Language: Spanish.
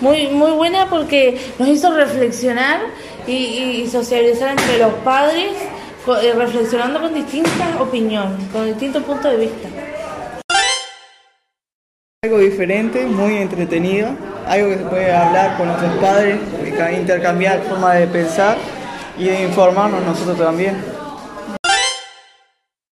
muy, muy buena porque nos hizo reflexionar y, socializar entre los padres, eh, reflexionando con distintas opiniones, con distintos puntos de vista. Algo diferente, muy entretenido, algo que se puede hablar con nuestros padres, intercambiar forma de pensar y de informarnos nosotros también.